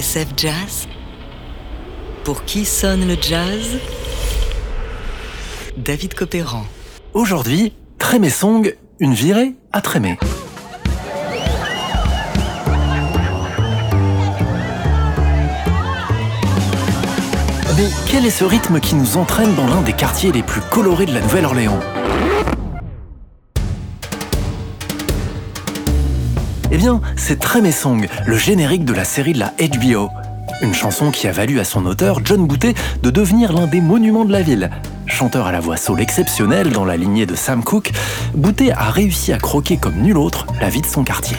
Jazz Pour qui sonne le jazz? David Copéran. Aujourd'hui, Trémé Song, une virée à Trémé. Mais quel est ce rythme qui nous entraîne dans l'un des quartiers les plus colorés de la Nouvelle-Orléans? Eh bien, c'est Trémé Song, le générique de la série de la HBO. Une chanson qui a valu à son auteur, John Boutet, de devenir l'un des monuments de la ville. Chanteur à la voix soul exceptionnelle dans la lignée de Sam Cooke, Boutet a réussi à croquer comme nul autre la vie de son quartier.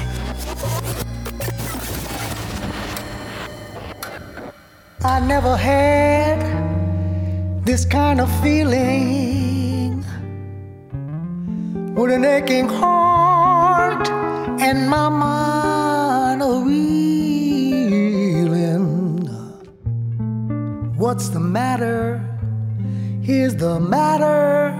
What's the matter? Here's the matter.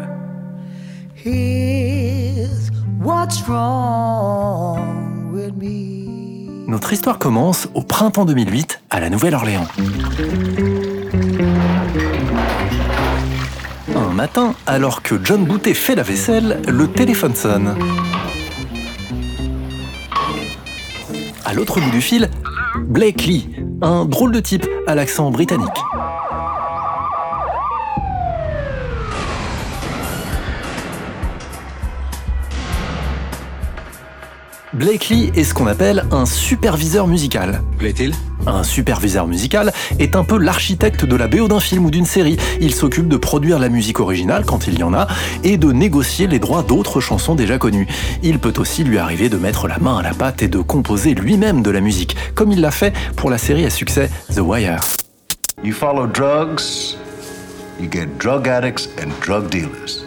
Here's what's wrong with me. Notre histoire commence au printemps 2008 à la Nouvelle-Orléans. Un matin, alors que John Boutet fait la vaisselle, le téléphone sonne. À l'autre bout du fil, Blake Lee, un drôle de type à l'accent britannique. Blake Lee est ce qu'on appelle un superviseur musical. Plaît-il Un superviseur musical est un peu l'architecte de la BO d'un film ou d'une série. Il s'occupe de produire la musique originale quand il y en a et de négocier les droits d'autres chansons déjà connues. Il peut aussi lui arriver de mettre la main à la pâte et de composer lui-même de la musique, comme il l'a fait pour la série à succès The Wire. You follow drugs, you get drug addicts and drug dealers.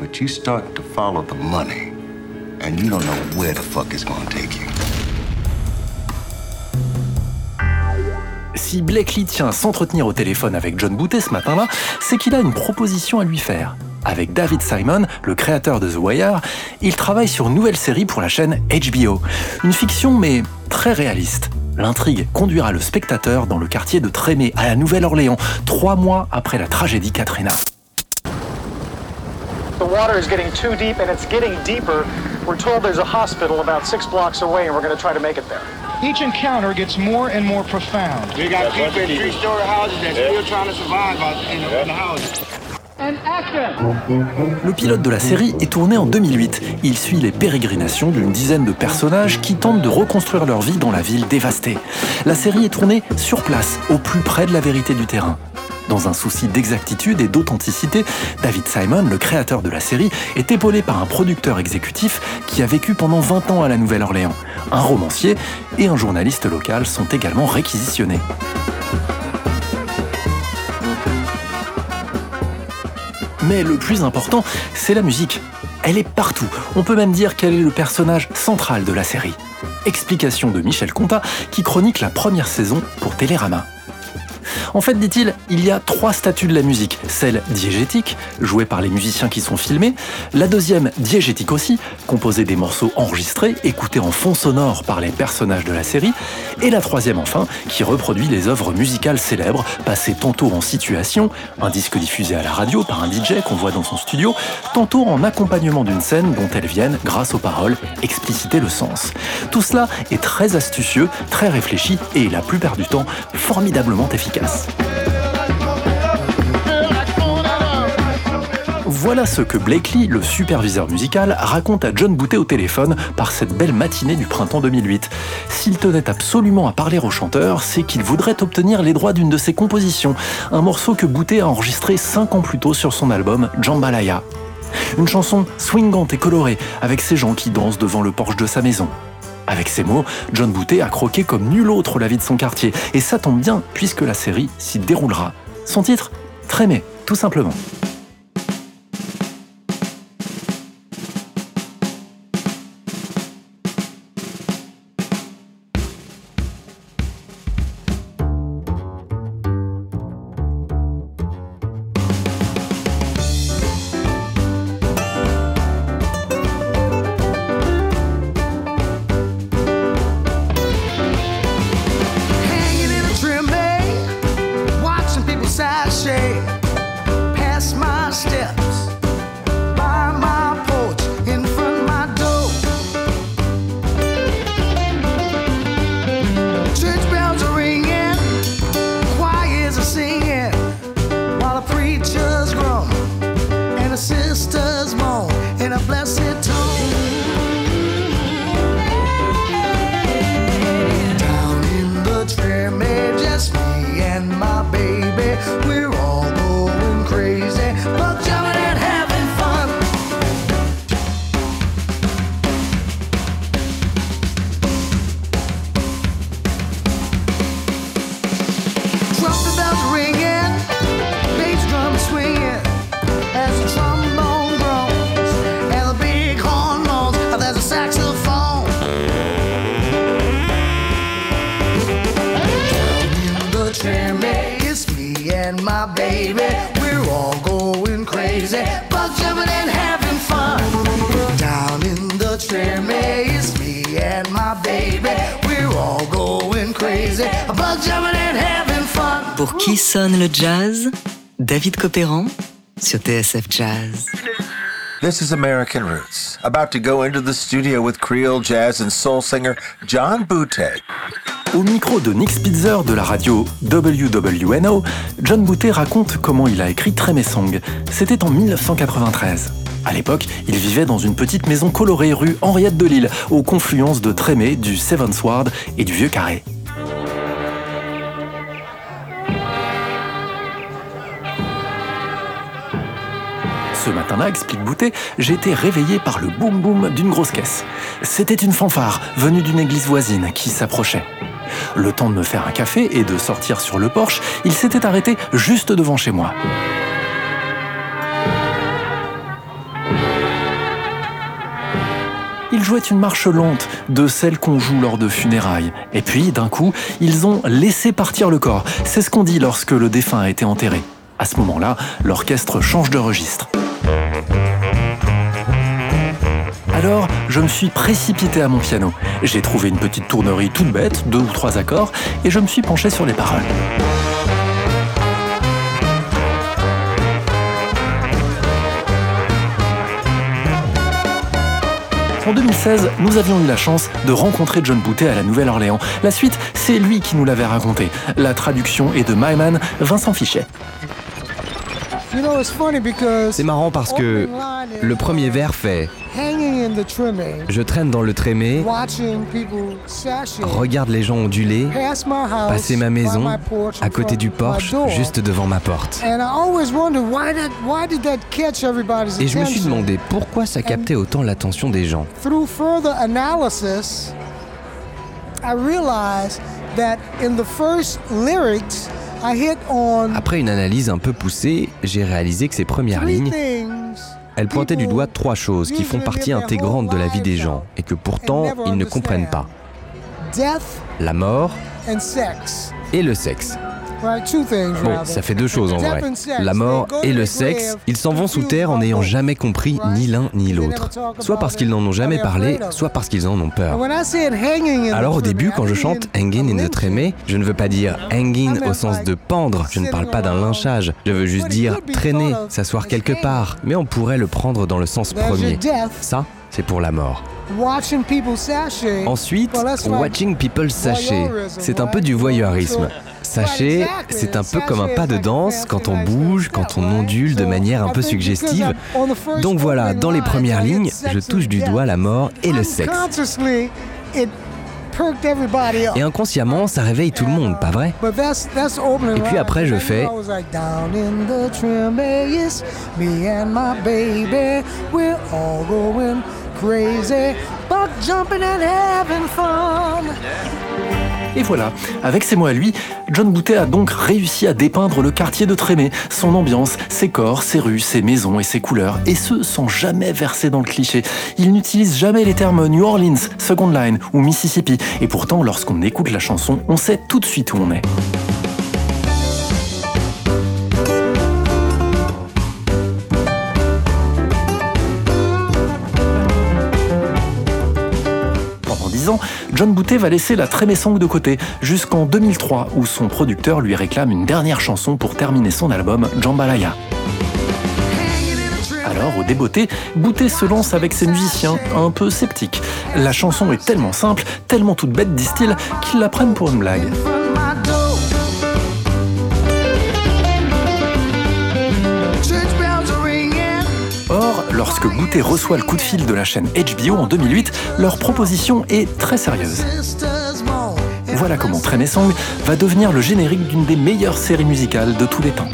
But you start to follow the money, and you don't. Si Blake Lee tient à s'entretenir au téléphone avec John Boutet ce matin-là, c'est qu'il a une proposition à lui faire. Avec David Simon, le créateur de The Wire, il travaille sur une nouvelle série pour la chaîne HBO. Une fiction mais très réaliste. L'intrigue conduira le spectateur dans le quartier de Trémé, à la Nouvelle-Orléans, trois mois après la tragédie Katrina. The water is getting too deep and it's getting deeper. We're told there's a hospital about six blocks away and we're going to try to make it there. Each encounter gets more and more profound. We got people in three-story houses that's still trying to survive out in the, in the houses. Le pilote de la série est tourné en 2008. Il suit les pérégrinations d'une dizaine de personnages qui tentent de reconstruire leur vie dans la ville dévastée. La série est tournée sur place, au plus près de la vérité du terrain. Dans un souci d'exactitude et d'authenticité, David Simon, le créateur de la série, est épaulé par un producteur exécutif qui a vécu pendant 20 ans à la Nouvelle-Orléans. Un romancier et un journaliste local sont également réquisitionnés. Mais le plus important, c'est la musique. Elle est partout. On peut même dire qu'elle est le personnage central de la série. Explication de Michel Comta qui chronique la première saison pour Télérama. En fait, dit-il, il y a trois statuts de la musique. Celle diégétique, jouée par les musiciens qui sont filmés. La deuxième, diégétique aussi, composée des morceaux enregistrés, écoutés en fond sonore par les personnages de la série. Et la troisième, enfin, qui reproduit les œuvres musicales célèbres, passées tantôt en situation, un disque diffusé à la radio par un DJ qu'on voit dans son studio, tantôt en accompagnement d'une scène dont elles viennent, grâce aux paroles, expliciter le sens. Tout cela est très astucieux, très réfléchi et, la plupart du temps, formidablement efficace. Voilà ce que Blake Lee, le superviseur musical, raconte à John Boutet au téléphone par cette belle matinée du printemps 2008. S'il tenait absolument à parler au chanteur, c'est qu'il voudrait obtenir les droits d'une de ses compositions, un morceau que Boutet a enregistré 5 ans plus tôt sur son album Jambalaya. Une chanson swingante et colorée, avec ces gens qui dansent devant le porche de sa maison. Avec ces mots, John Boutet a croqué comme nul autre la vie de son quartier, et ça tombe bien puisque la série s'y déroulera. Son titre Trémé, tout simplement. Pour qui sonne le jazz? David Copéran sur TSF Jazz. This is American Roots, about to go into the studio with Creole jazz and soul singer John Boutte. Au micro de Nick Spitzer de la radio WWNO, John Boutte raconte comment il a écrit Tremé Song. C'était en 1993. À l'époque, il vivait dans une petite maison colorée rue Henriette de Lille, aux confluences de Trémé, du Seventh Ward et du Vieux Carré. Ce matin-là, explique Boutet, j'ai été réveillé par le boum boum d'une grosse caisse. C'était une fanfare venue d'une église voisine qui s'approchait. Le temps de me faire un café et de sortir sur le porche, il s'était arrêté juste devant chez moi. Ils jouaient une marche lente, de celle qu'on joue lors de funérailles. Et puis, d'un coup, ils ont laissé partir le corps. C'est ce qu'on dit lorsque le défunt a été enterré. À ce moment-là, l'orchestre change de registre. Alors, je me suis précipité à mon piano. J'ai trouvé une petite tournerie toute bête, deux ou trois accords, et je me suis penché sur les paroles. En 2016, nous avions eu la chance de rencontrer John Boutet à la Nouvelle-Orléans. La suite, c'est lui qui nous l'avait raconté. La traduction est de my man Vincent Fichet. C'est marrant parce que le premier vers fait Je traîne dans le trémé, regarde les gens onduler, passer ma maison à côté du porche, juste devant ma porte. Et je me suis demandé pourquoi ça captait autant l'attention des gens. Through further analysis, I realized that in the first lyrics, Après une analyse un peu poussée, j'ai réalisé que ces premières lignes, elles pointaient du doigt trois choses qui font partie intégrante de la vie des gens et que pourtant ils ne comprennent pas. La mort et le sexe. Bon, ça fait deux choses en vrai. La mort et le sexe, ils s'en vont sous terre en n'ayant jamais compris ni l'un ni l'autre. Soit parce qu'ils n'en ont jamais parlé, soit parce qu'ils en ont peur. hanging Alors au début, quand je chante Hangin in the. Trémé, je ne veux pas dire hanging au sens de pendre, je ne parle pas d'un lynchage. Je veux juste dire traîner, s'asseoir quelque part. Mais on pourrait le prendre dans le sens premier. Ça, c'est pour la mort. sashay. Ensuite, watching people sacher. C'est un peu du voyeurisme. Sacher, c'est un peu comme un pas de danse quand on bouge, quand on ondule de manière un peu suggestive. Donc voilà, dans les premières lignes, je touche du doigt la mort et le sexe. Et inconsciemment, ça réveille tout le monde, pas vrai? Et puis après, je fais- Et voilà, avec ces mots à lui, John Boutet a donc réussi à dépeindre le quartier de Trémé, son ambiance, ses corps, ses rues, ses maisons et ses couleurs, et ce sans jamais verser dans le cliché. Il n'utilise jamais les termes New Orleans, Second Line ou Mississippi, et pourtant lorsqu'on écoute la chanson, on sait tout de suite où on est. John Boutet va laisser la Trémessong de côté, jusqu'en 2003, où son producteur lui réclame une dernière chanson pour terminer son album Jambalaya. Alors, au débeauté, Boutet se lance avec ses musiciens, un peu sceptiques. La chanson est tellement simple, tellement toute bête, disent-ils, qu'ils la prennent pour une blague. Lorsque Boutet reçoit le coup de fil de la chaîne HBO en 2008, leur proposition est très sérieuse. Voilà comment Train Song va devenir le générique d'une des meilleures séries musicales de tous les temps.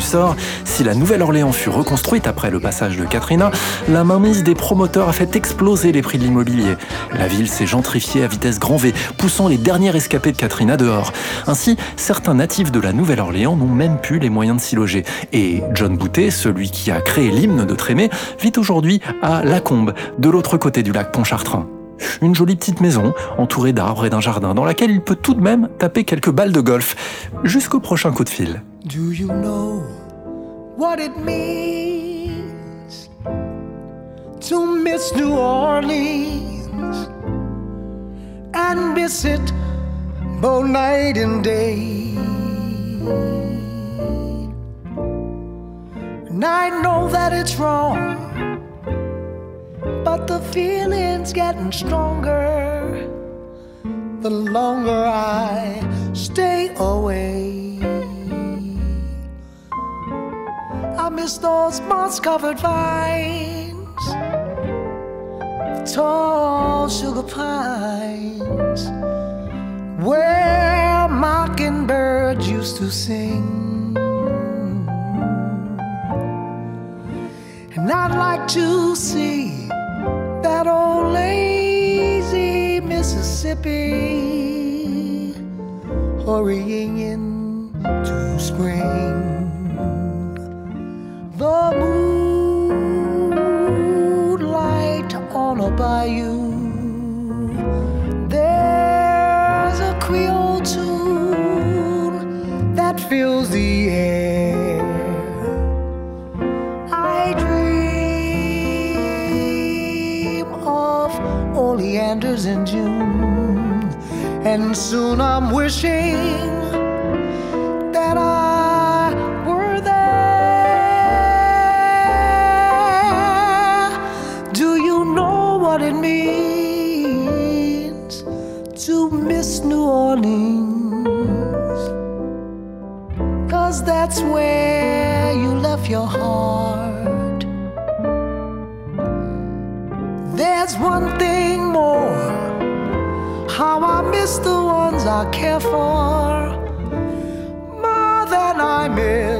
Sort, si la Nouvelle-Orléans fut reconstruite après le passage de Katrina, la mainmise des promoteurs a fait exploser les prix de l'immobilier. La ville s'est gentrifiée à vitesse grand V, poussant les derniers rescapés de Katrina dehors. Ainsi, certains natifs de la Nouvelle-Orléans n'ont même plus les moyens de s'y loger. Et John Boutet, celui qui a créé l'hymne de Trémé, vit aujourd'hui à Lacombe, de l'autre côté du lac Pontchartrain. Une jolie petite maison, entourée d'arbres et d'un jardin, dans laquelle il peut tout de même taper quelques balles de golf, jusqu'au prochain coup de fil. Do you know what it means to miss New Orleans and miss it both night and day? And I know that it's wrong, but the feeling's getting stronger the longer I stay away. Miss those moss covered vines, tall sugar pines, where mockingbirds used to sing. And I'd like to see that old lazy Mississippi hurrying into soon I'm wishing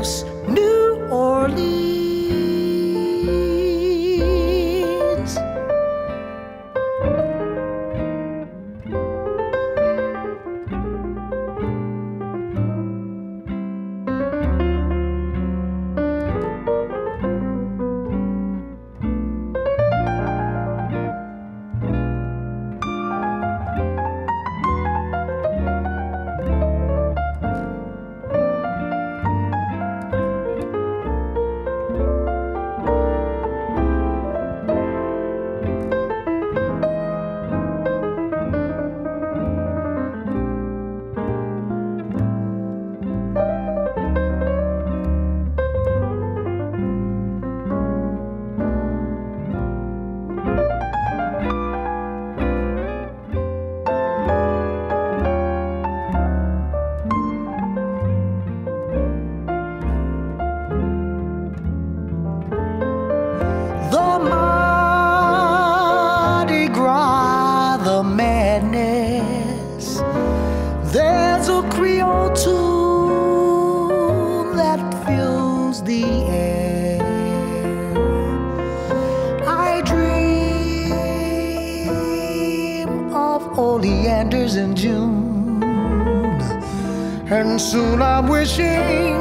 house soon I'm wishing